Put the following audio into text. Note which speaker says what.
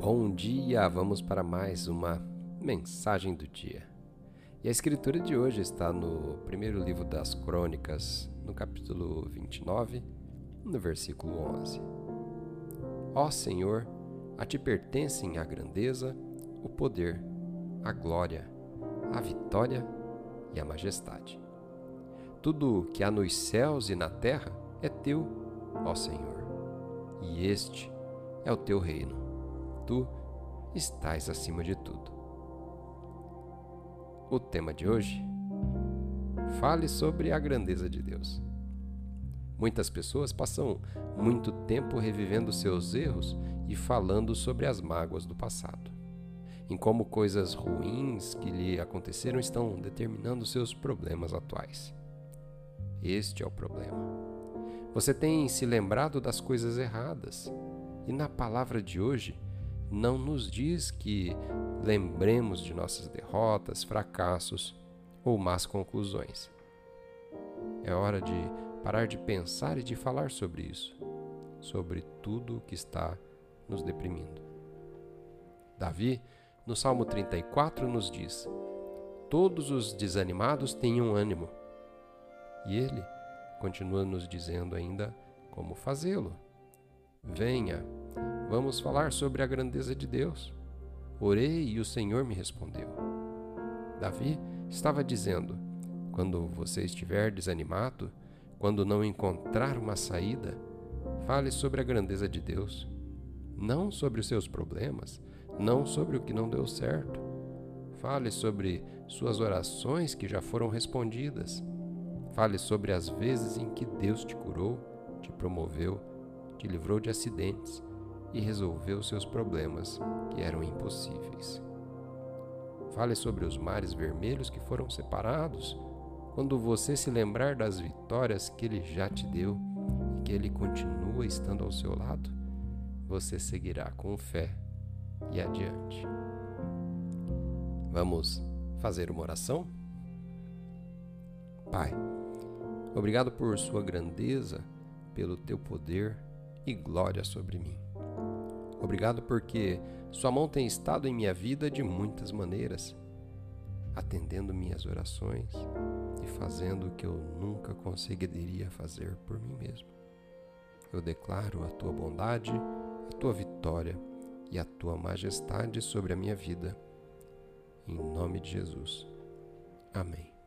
Speaker 1: Bom dia! Vamos para mais uma mensagem do dia. E a escritura de hoje está no primeiro livro das Crônicas, no capítulo 29, no versículo 11. Ó Senhor, a ti pertencem a grandeza, o poder, a glória, a vitória e a majestade. Tudo que há nos céus e na terra é teu, ó Senhor, e este é o teu reino tu estás acima de tudo. O tema de hoje: fale sobre a grandeza de Deus. Muitas pessoas passam muito tempo revivendo seus erros e falando sobre as mágoas do passado, em como coisas ruins que lhe aconteceram estão determinando seus problemas atuais. Este é o problema. Você tem se lembrado das coisas erradas, e na palavra de hoje, não nos diz que lembremos de nossas derrotas, fracassos ou más conclusões. É hora de parar de pensar e de falar sobre isso, sobre tudo o que está nos deprimindo. Davi, no Salmo 34, nos diz: Todos os desanimados tenham ânimo. E ele continua nos dizendo ainda como fazê-lo. Venha, Vamos falar sobre a grandeza de Deus. Orei e o Senhor me respondeu. Davi estava dizendo: quando você estiver desanimado, quando não encontrar uma saída, fale sobre a grandeza de Deus, não sobre os seus problemas, não sobre o que não deu certo. Fale sobre suas orações que já foram respondidas. Fale sobre as vezes em que Deus te curou, te promoveu, te livrou de acidentes e resolveu seus problemas que eram impossíveis. Fale sobre os mares vermelhos que foram separados, quando você se lembrar das vitórias que ele já te deu e que ele continua estando ao seu lado, você seguirá com fé e adiante. Vamos fazer uma oração? Pai, obrigado por sua grandeza, pelo teu poder e glória sobre mim. Obrigado porque Sua mão tem estado em minha vida de muitas maneiras, atendendo minhas orações e fazendo o que eu nunca conseguiria fazer por mim mesmo. Eu declaro a Tua bondade, a Tua vitória e a Tua majestade sobre a minha vida. Em nome de Jesus. Amém.